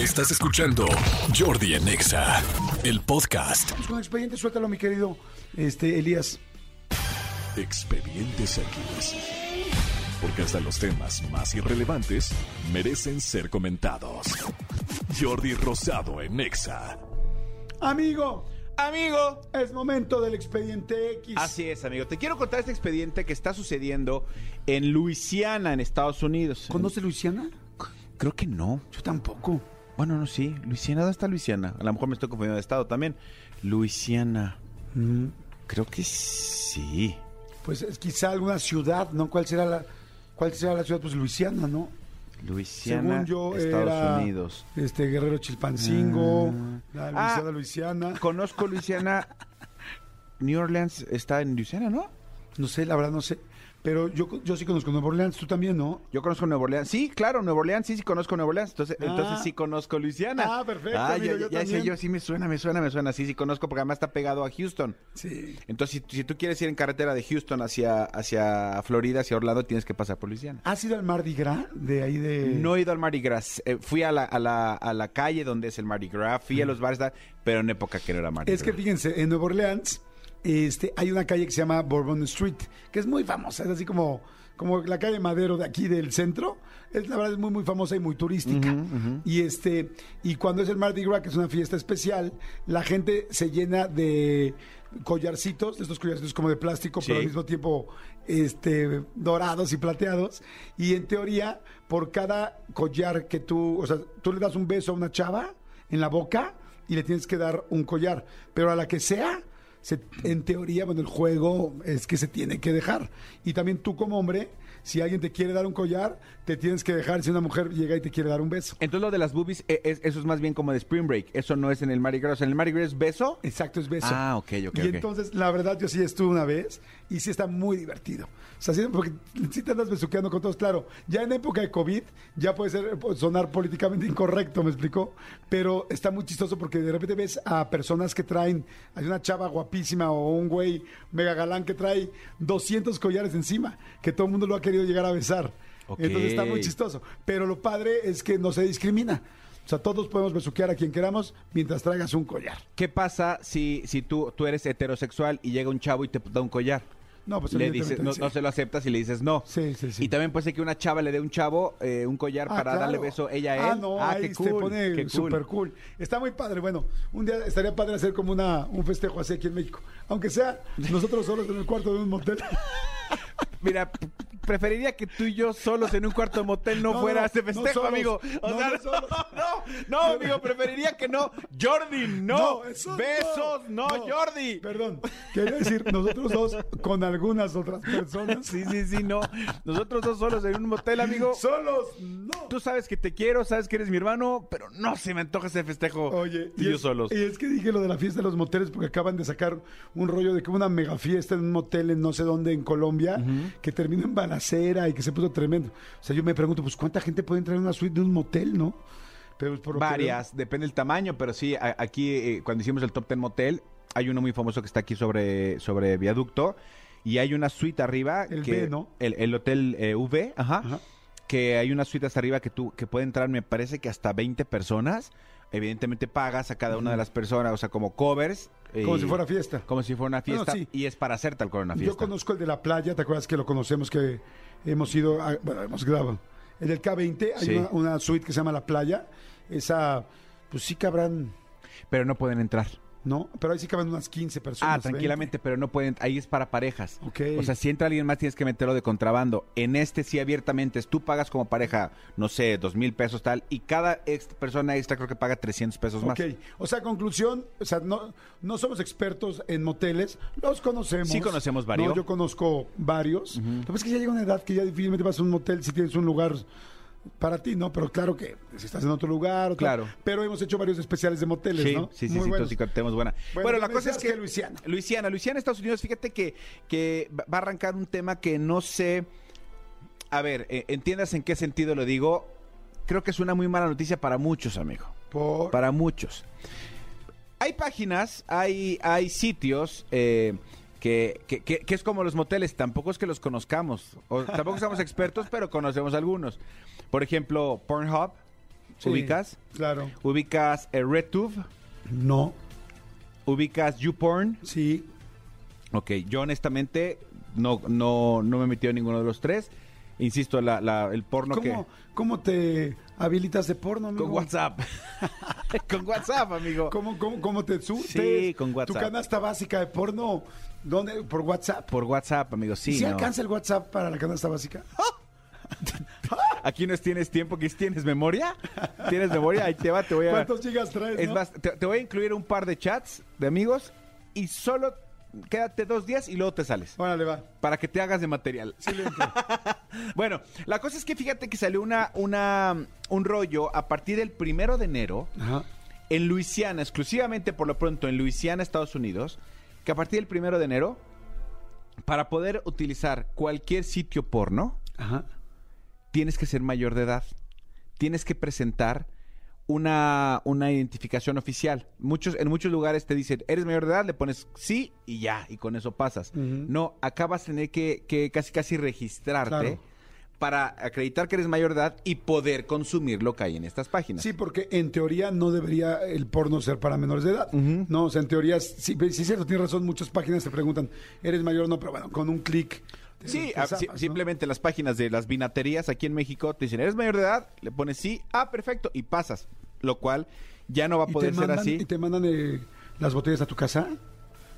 Estás escuchando Jordi en Exa, el podcast. Vamos con expediente, suéltalo, mi querido este, Elías. Expedientes X. Porque hasta los temas más irrelevantes merecen ser comentados. Jordi Rosado en Exa. Amigo, Amigo. es momento del expediente X. Así es, amigo. Te quiero contar este expediente que está sucediendo en Luisiana, en Estados Unidos. ¿Conoce Luisiana? Creo que no. Yo tampoco. Bueno, no, sí. Luisiana, ¿dónde está Luisiana? A lo mejor me estoy confundiendo de estado también. Luisiana. Mm, Creo que sí. Pues es quizá alguna ciudad, ¿no? ¿Cuál será la, cuál será la ciudad? Pues Luisiana, ¿no? Luisiana, Según yo, Estados era Unidos. este Guerrero Chilpancingo, la Ah. Luisiana, Luisiana. Conozco Luisiana. New Orleans está en Luisiana, ¿no? No sé, la verdad no sé. Pero yo, yo sí conozco Nueva Orleans, tú también, ¿no? Yo conozco Nueva Orleans. Sí, claro, Nueva Orleans, sí, sí conozco Nueva Orleans. Entonces, Ah. entonces sí conozco Luisiana. Ah, perfecto, Ah, amigo, ya, yo ya sé yo, sí me suena, me suena, me suena. Sí, sí conozco porque además está pegado a Houston. Sí. Entonces, si, si tú quieres ir en carretera de Houston hacia, hacia Florida, hacia Orlando, tienes que pasar por Luisiana. ¿Has ido al Mardi Gras de ahí de...? No he ido al Mardi Gras. Eh, fui a la, a, la, a la calle donde es el Mardi Gras, fui a los bares, pero en época que no era Mardi Es que Gras. fíjense, en Nueva Orleans este, hay una calle que se llama Bourbon Street, que es muy famosa, es así como, como la calle Madero de aquí del centro. Es, la verdad es muy, muy famosa y muy turística. Y, este, y cuando es el Mardi Gras, que es una fiesta especial, la gente se llena de collarcitos, estos collarcitos como de plástico, pero al mismo tiempo este, dorados y plateados. Y en teoría, por cada collar que tú, o sea, tú le das un beso a una chava en la boca y le tienes que dar un collar. Pero a la que sea, se- en teoría, bueno, el juego es que se tiene que dejar. Y también tú como hombre, si alguien te quiere dar un collar, te tienes que dejar si una mujer llega y te quiere dar un beso. Entonces lo de las boobies, eh, es- eso es más bien como de Spring Break. Eso no es en el Mardi Gras. ¿En el Mardi Gras es beso? Exacto, es beso. Ah, ok, ok, Y entonces, la verdad, yo sí estuve una vez y sí está muy divertido. O sea, sí, porque sí te andas besuqueando con todos. Claro, ya en época de COVID, ya puede ser puede sonar políticamente incorrecto, ¿me explicó? Pero está muy chistoso porque de repente ves a personas que traen, hay una chava guapísima o un güey mega galán que trae 200 collares encima, que todo el mundo lo ha querido llegar a besar. Entonces está muy chistoso. Pero lo padre es que no se discrimina. O sea, todos podemos besuquear a quien queramos mientras traigas un collar. ¿Qué pasa si, si tú, tú eres heterosexual y llega un chavo y te da un collar? No, pues le dices, no, sí. no se lo aceptas y le dices no. Sí, sí, sí. Y también puede ser que una chava le dé un chavo eh, un collar Ah, para claro. darle beso ella a él. Ah, no, ahí qué se cool, pone qué cool. súper cool. Está muy padre. Bueno, un día estaría padre hacer como una, un festejo así aquí en México. Aunque sea nosotros solos en el cuarto de un motel. Mira, preferiría que tú y yo solos en un cuarto de motel no, No, fuera no, ese festejo, amigo. O No, sea, no solos. no, no, amigo, preferiría que no. Jordi, no. eso Besos, no, Jordi. Perdón, quería decir nosotros dos con algunas otras personas. Sí, sí, sí, no. Nosotros dos solos en un motel, amigo. Solos, no. Tú sabes que te quiero, sabes que eres mi hermano, pero no se me antoja ese festejo. Oye, tú y yo es, solos. y es que dije lo de la fiesta de los moteles porque acaban de sacar un rollo de que una mega fiesta en un motel en no sé dónde en Colombia que terminó en balacera y que se puso tremendo. O sea, yo me pregunto, pues ¿cuánta gente puede entrar en una suite de un motel, no? Pero pues, por lo que Varias, depende del tamaño, pero sí, aquí eh, cuando hicimos el Top Ten Motel, hay uno muy famoso que está aquí sobre, sobre viaducto y hay una suite arriba. El que, V, ¿no? El, el hotel eh, V, ajá, Ajá. Que hay una suite hasta arriba que tú que puede entrar, me parece que hasta 20 personas. Evidentemente pagas a cada una de las personas, o sea, como covers. Como y- si fuera fiesta. Como si fuera una Bueno, fiesta. sí. Y es para hacer tal cual una fiesta. Yo conozco el de la playa, ¿te acuerdas que lo conocemos que hemos ido, a- bueno, hemos grabado? El del K20, hay Sí. una, una suite que se llama La Playa. Esa, pues sí cabrán, Pero no pueden entrar. ¿No? Pero ahí sí caben unas 15 personas. Ah, tranquilamente, pero no pueden. Ahí es para parejas. Ok. O sea, si entra alguien más, tienes que meterlo de contrabando. En este sí, abiertamente, es tú pagas como pareja, no sé, dos mil pesos tal, y cada ex- persona extra creo que paga 300 pesos más. Ok, o sea, conclusión, o sea, no, no somos expertos en moteles, los conocemos. Sí conocemos varios. No, yo conozco varios. Lo que pasa es que ya llega una edad que ya difícilmente vas a un motel si tienes un lugar para ti, ¿no? Pero claro que si estás en otro lugar, tal. Claro. Pero hemos hecho varios especiales de moteles, Sí, ¿no? sí, sí, Muy sí, sí tenemos buena. Bueno, Bueno, la cosa es que Luisiana. Luisiana, Luisiana, Estados Unidos, fíjate que, que va a arrancar un tema que no sé. A ver, eh, entiendas en qué sentido lo digo. Creo que es una muy mala noticia para muchos, amigo. Por... Para muchos. Hay páginas, hay, hay sitios eh, que, que- que- que es como los moteles, tampoco es que los conozcamos, o tampoco somos expertos, pero conocemos algunos. Por ejemplo, Pornhub, Sí, ¿Ubicas? Claro. ¿Ubicas eh, RedTube? No. ¿Ubicas YouPorn? Sí. Ok, yo honestamente no, no, no me he metido en ninguno de los tres. Insisto, la, la- el porno ¿Cómo, que... ¿Cómo te habilitas de porno, amigo? Con WhatsApp. con WhatsApp, amigo. ¿Cómo, cómo, cómo te surtes? Sí, con WhatsApp. Tu canasta básica de porno, ¿dónde? ¿Por WhatsApp? Por WhatsApp, amigo, sí. ¿Y si no. alcanza el WhatsApp para la canasta básica? Aquí no tienes tiempo, que tienes memoria. ¿Tienes memoria? Ahí te va, te voy a... ¿Cuántos gigas traes, Es no? más, te, te voy a incluir un par de chats de amigos y solo quédate dos días y luego te sales. Órale, va. Para que te hagas de material. bueno, la cosa es que fíjate que salió una, una, un rollo a partir del primero de enero Ajá. en Luisiana, exclusivamente por lo pronto en Luisiana, Estados Unidos, que a partir del primero de enero, para poder utilizar cualquier sitio porno, Ajá. tienes que ser mayor de edad. Tienes que presentar una, una identificación oficial. Muchos, en muchos lugares te dicen, eres mayor de edad, le pones sí y ya, y con eso pasas. Ujú. No, acá vas a tener que, que casi casi registrarte Claro. para acreditar que eres mayor de edad y poder consumir lo que hay en estas páginas. Sí, porque en teoría no debería el porno ser para menores de edad. No, o sea, en teoría, sí, sí es cierto, tienes razón, muchas páginas te preguntan, ¿eres mayor o no? Pero bueno, con un clic. Sí, ah, zapas, ¿no? simplemente las páginas de las vinaterías aquí en México te dicen, ¿eres mayor de edad? Le pones sí, ah, perfecto, y pasas. Lo cual ya no va a ¿Y poder ser mandan, así. ¿Y te mandan eh, las botellas a tu casa,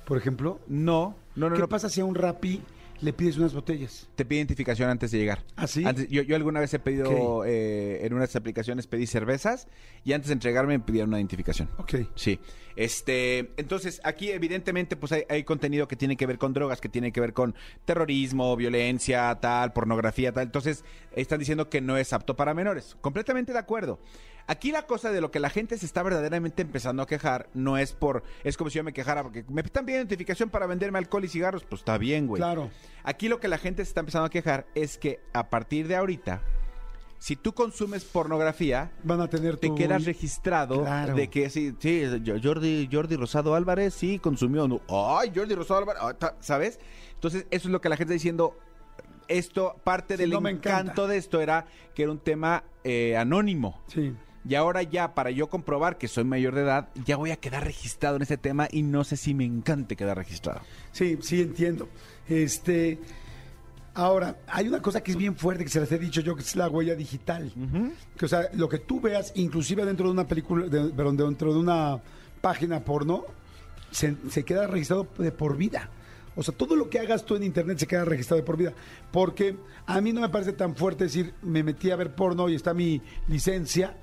por ejemplo? No, no, no, ¿Qué no. pasa si a un rapi le pides unas botellas? Te pide identificación antes de llegar. ¿Ah, sí? Antes- yo, yo alguna vez he pedido, Ok. eh, en unas aplicaciones pedí cervezas y antes de entregarme me pidieron una identificación. Ok. Sí. Este, entonces, aquí evidentemente pues hay, hay contenido que tiene que ver con drogas, que tiene que ver con terrorismo, violencia, tal, pornografía, tal. Entonces, están diciendo que no es apto para menores. Completamente de acuerdo. Aquí la cosa de lo que la gente se está verdaderamente empezando a quejar no es por, es como si yo me quejara porque me están pidiendo identificación para venderme alcohol y cigarros, pues está bien, güey. Claro. Aquí lo que la gente se está empezando a quejar es que a partir de ahorita, si tú consumes pornografía, Van a tener te tu... quedas registrado Claro. de que sí, sí, Jordi, Jordi Rosado Álvarez sí consumió. no, Ay, Jordi Rosado Álvarez, ah, ¿sabes? Entonces, eso es lo que la gente está diciendo. Esto, parte Sí, del no encanto encanta. de esto era que era un tema eh, anónimo. Sí. Y ahora ya, para yo comprobar que soy mayor de edad, ya voy a quedar registrado en ese tema y no sé si me encante quedar registrado. Sí, sí entiendo. Este, ahora, hay una cosa que es bien fuerte que se les he dicho yo, que es la huella digital. Que, o sea, lo que tú veas, inclusive dentro de una película, de- perdón, dentro de una página porno, se, se queda registrado de por vida. O sea, todo lo que hagas tú en internet se queda registrado de por vida. Porque a mí no me parece tan fuerte decir, me metí a ver porno y está mi licencia,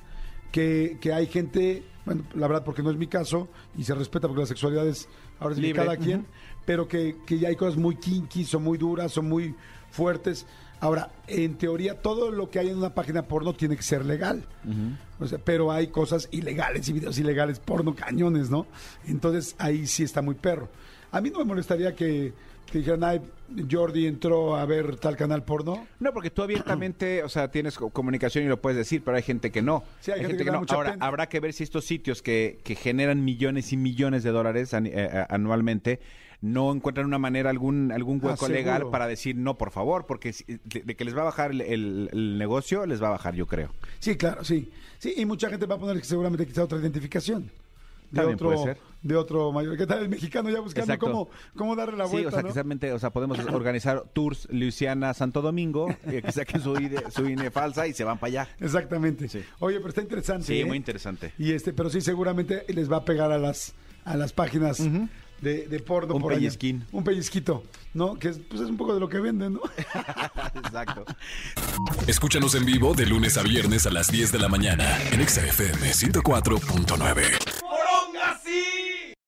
que, que hay gente, bueno, la verdad, porque no es mi caso, y se respeta porque la sexualidad es ahora es de cada quien, pero que, que ya hay cosas muy kinky, son muy duras, son muy fuertes. Ahora, en teoría, todo lo que hay en una página porno tiene que ser legal. O sea, pero hay cosas ilegales y videos ilegales, porno cañones, ¿no? Entonces ahí sí está muy perro. A mí no me molestaría que, que dijeran, ay, Jordi entró a ver tal canal porno. No, porque tú abiertamente, o sea, tienes co- comunicación y lo puedes decir, pero hay gente que no. Sí, hay gente que mucha Ahora, pena. habrá que ver si estos sitios que, que generan millones y millones de dólares eh, eh, anualmente no encuentran una manera, algún, algún Ah, hueco legal para decir no, por favor, porque de, de que les va a bajar el, el- el negocio, les va a bajar, yo creo. Sí, claro, sí. Sí, y mucha gente va a poner que seguramente quizá otra identificación. De También otro, de otro mayor. ¿Qué tal el mexicano ya buscando Exacto. cómo, cómo darle la sí, vuelta? o sea, ¿no? o sea, podemos organizar tours Luisiana Santo Domingo, eh, que saquen su INE, su INE falsa y se van para allá. Exactamente. Sí. Oye, pero está interesante. Sí, ¿eh? muy interesante. Y este, pero sí, seguramente les va a pegar a las, a las páginas de, de porno. Un por allá. pellizquín. Un pellizquito, ¿no? Que es, pues es un poco de lo que venden, ¿no? Exacto. Escúchanos en vivo de lunes a viernes a las 10 de la mañana en Exa FM 104.9.